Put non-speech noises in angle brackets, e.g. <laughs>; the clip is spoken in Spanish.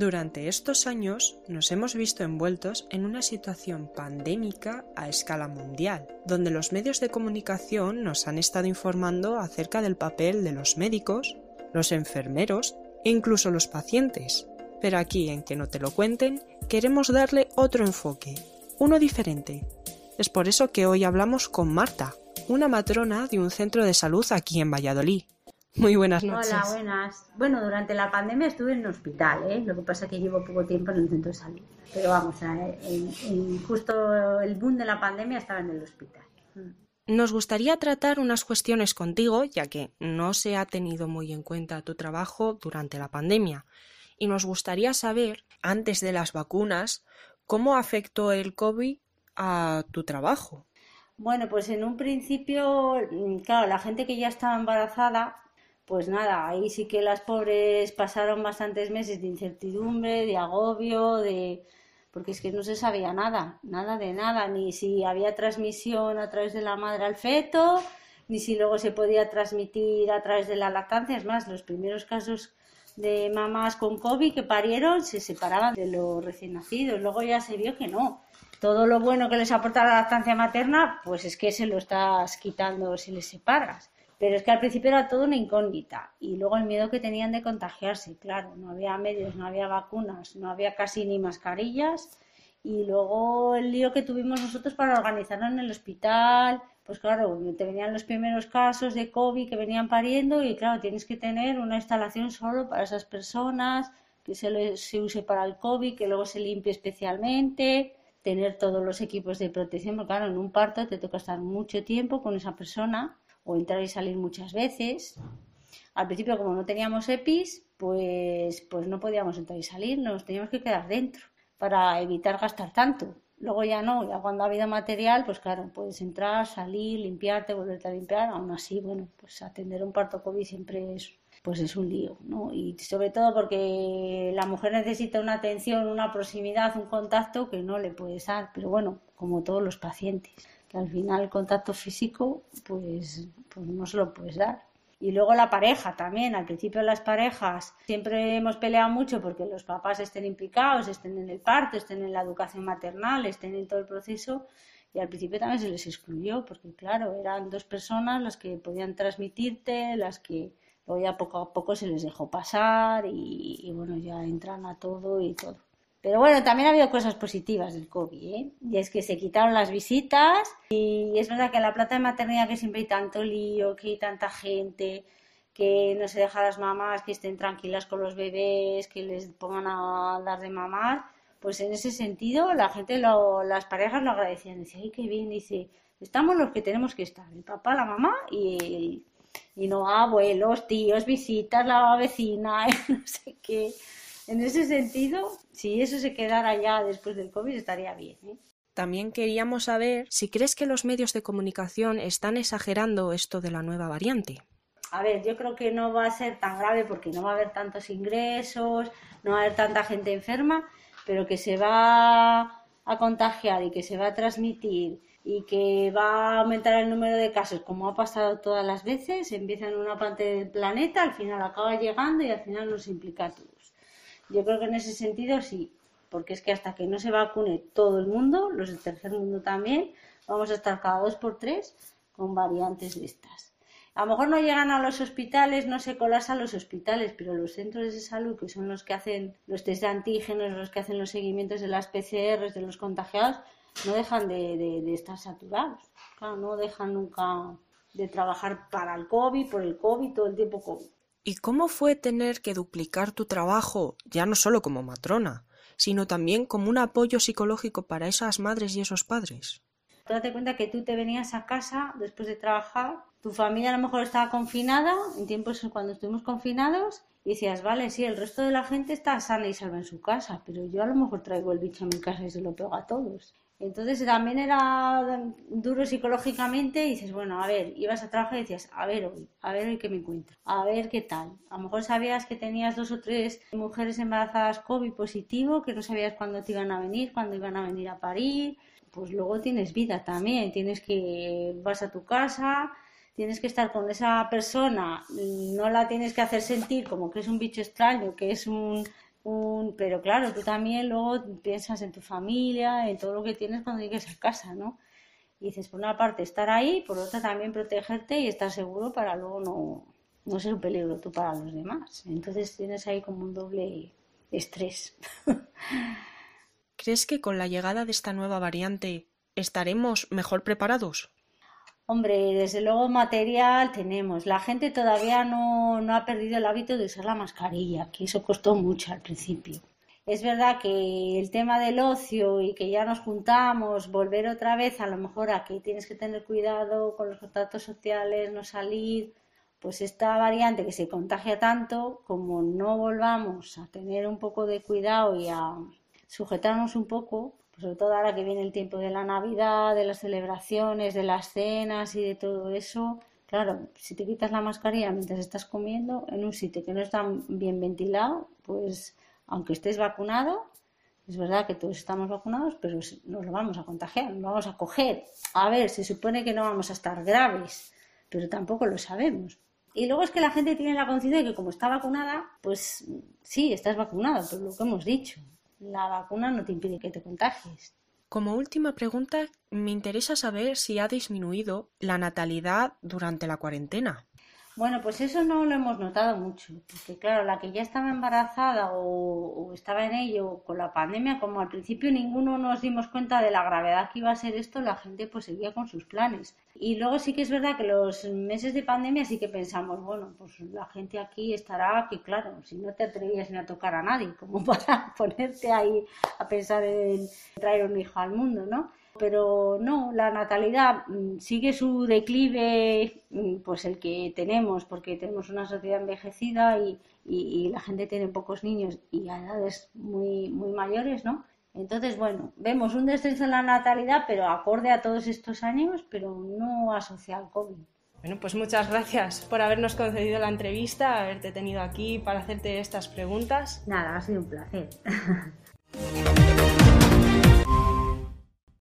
Durante estos años nos hemos visto envueltos en una situación pandémica a escala mundial, donde los medios de comunicación nos han estado informando acerca del papel de los médicos, los enfermeros e incluso los pacientes. Pero aquí, en que no te lo cuenten, queremos darle otro enfoque, uno diferente. Es por eso que hoy hablamos con Marta, una matrona de un centro de salud aquí en Valladolid. Muy buenas noches. Hola, buenas. Bueno, durante la pandemia estuve en un hospital, ¿eh? lo que pasa es que llevo poco tiempo en el centro de salud. Pero vamos, justo el boom de la pandemia estaba en el hospital. Mm. Nos gustaría tratar unas cuestiones contigo, ya que no se ha tenido muy en cuenta tu trabajo durante la pandemia. Y nos gustaría saber, antes de las vacunas, cómo afectó el COVID a tu trabajo. Bueno, pues en un principio, mm, claro, la gente que ya estaba embarazada pues nada, ahí sí que las pobres pasaron bastantes meses de incertidumbre, de agobio, de porque es que no se sabía nada, nada de nada, ni si había transmisión a través de la madre al feto, ni si luego se podía transmitir a través de la lactancia. Es más, los primeros casos de mamás con COVID que parieron se separaban de los recién nacidos. Luego ya se vio que no. Todo lo bueno que les aporta la lactancia materna, pues es que se lo estás quitando si les separas. Pero es que al principio era todo una incógnita. Y luego el miedo que tenían de contagiarse, claro, no había medios, no había vacunas, no había casi ni mascarillas. Y luego el lío que tuvimos nosotros para organizarlo en el hospital, pues claro, te venían los primeros casos de COVID que venían pariendo y claro, tienes que tener una instalación solo para esas personas, que se, se use para el COVID, que luego se limpie especialmente, tener todos los equipos de protección, porque claro, en un parto te toca estar mucho tiempo con esa persona o entrar y salir muchas veces. Al principio, como no teníamos EPIs, pues, pues no podíamos entrar y salir, nos teníamos que quedar dentro para evitar gastar tanto. Luego ya no, ya cuando ha habido material, pues claro, puedes entrar, salir, limpiarte, volverte a limpiar. Aún así, bueno, pues atender un parto COVID siempre es, pues es un lío, ¿no? Y sobre todo porque la mujer necesita una atención, una proximidad, un contacto que no le puedes dar, pero bueno, como todos los pacientes que al final el contacto físico pues, pues no se lo puedes dar. Y luego la pareja también, al principio las parejas siempre hemos peleado mucho porque los papás estén implicados, estén en el parto, estén en la educación maternal, estén en todo el proceso y al principio también se les excluyó porque claro, eran dos personas las que podían transmitirte, las que luego ya poco a poco se les dejó pasar y, y bueno, ya entran a todo y todo. Pero bueno, también ha habido cosas positivas del COVID, ¿eh? Y es que se quitaron las visitas y es verdad que en la plata de maternidad que siempre hay tanto lío, que hay tanta gente, que no se deja a las mamás que estén tranquilas con los bebés, que les pongan a dar de mamar, pues en ese sentido la gente, lo, las parejas lo agradecían. Dice, ay, qué bien, dice, estamos los que tenemos que estar, el papá, la mamá y, y no abuelos, tíos, visitas, la vecina, <laughs> no sé qué. En ese sentido, si eso se quedara ya después del COVID, estaría bien. ¿eh? También queríamos saber si crees que los medios de comunicación están exagerando esto de la nueva variante. A ver, yo creo que no va a ser tan grave porque no va a haber tantos ingresos, no va a haber tanta gente enferma, pero que se va a contagiar y que se va a transmitir y que va a aumentar el número de casos, como ha pasado todas las veces, empieza en una parte del planeta, al final acaba llegando y al final nos implica a todos. Yo creo que en ese sentido sí, porque es que hasta que no se vacune todo el mundo, los del tercer mundo también, vamos a estar cada dos por tres con variantes de estas. A lo mejor no llegan a los hospitales, no se colasan los hospitales, pero los centros de salud, que son los que hacen los test de antígenos, los que hacen los seguimientos de las PCRs, de los contagiados, no dejan de, estar saturados. Claro, no dejan nunca de trabajar para el COVID, por el COVID, todo el tiempo COVID. ¿Y cómo fue tener que duplicar tu trabajo, ya no solo como matrona, sino también como un apoyo psicológico para esas madres y esos padres? Date cuenta que tú te venías a casa después de trabajar, tu familia a lo mejor estaba confinada, en tiempos cuando estuvimos confinados, y decías, vale, sí, el resto de la gente está sana y salva en su casa, pero yo a lo mejor traigo el bicho a mi casa y se lo pego a todos. Entonces también era duro psicológicamente y dices, bueno, a ver, ibas a trabajar y decías, a ver hoy, a ver hoy qué me encuentro, a ver qué tal. A lo mejor sabías que tenías dos o tres mujeres embarazadas COVID positivo, que no sabías cuándo te iban a venir, cuándo iban a venir a parir. Pues luego tienes vida también, tienes que, vas a tu casa, tienes que estar con esa persona, no la tienes que hacer sentir como que es un bicho extraño, que es un un, pero claro, tú también luego piensas en tu familia, en todo lo que tienes cuando llegues a casa, ¿no? Y dices, por una parte estar ahí, por otra también protegerte y estar seguro para luego no, no ser un peligro tú para los demás. Entonces tienes ahí como un doble estrés. <laughs> ¿Crees que con la llegada de esta nueva variante estaremos mejor preparados? Hombre, desde luego material tenemos. La gente todavía no, no ha perdido el hábito de usar la mascarilla, que eso costó mucho al principio. Es verdad que el tema del ocio y que ya nos juntamos, volver otra vez a lo mejor aquí tienes que tener cuidado con los contactos sociales, no salir, pues esta variante que se contagia tanto, como no volvamos a tener un poco de cuidado y a sujetarnos un poco, sobre todo ahora que viene el tiempo de la Navidad, de las celebraciones, de las cenas y de todo eso, claro, si te quitas la mascarilla mientras estás comiendo en un sitio que no está bien ventilado, pues aunque estés vacunado, es verdad que todos estamos vacunados, pero nos lo vamos a contagiar, nos vamos a coger. A ver, se supone que no vamos a estar graves, pero tampoco lo sabemos. Y luego es que la gente tiene la conciencia de que como está vacunada, pues sí, estás vacunado, pero lo que hemos dicho, la vacuna no te impide que te contagies. Como última pregunta, me interesa saber si ha disminuido la natalidad durante la cuarentena. Bueno, pues eso no lo hemos notado mucho, porque claro, la que ya estaba embarazada o, estaba en ello con la pandemia, como al principio ninguno nos dimos cuenta de la gravedad que iba a ser esto, la gente pues seguía con sus planes. Y luego sí que es verdad que los meses de pandemia sí que pensamos, bueno, pues la gente aquí estará, que claro, si no te atrevías ni a tocar a nadie, como <laughs> para ponerte ahí a pensar en traer un hijo al mundo, ¿no? Pero no, la natalidad mm, sigue su declive, mm, pues el que tenemos, porque tenemos una sociedad envejecida y, la gente tiene pocos niños y a edades muy, muy mayores, ¿no? Entonces, bueno, vemos un descenso en la natalidad, pero acorde a todos estos años, pero no asociado al COVID. Bueno, pues muchas gracias por habernos concedido la entrevista, haberte tenido aquí para hacerte estas preguntas. Nada, ha sido un placer. <laughs>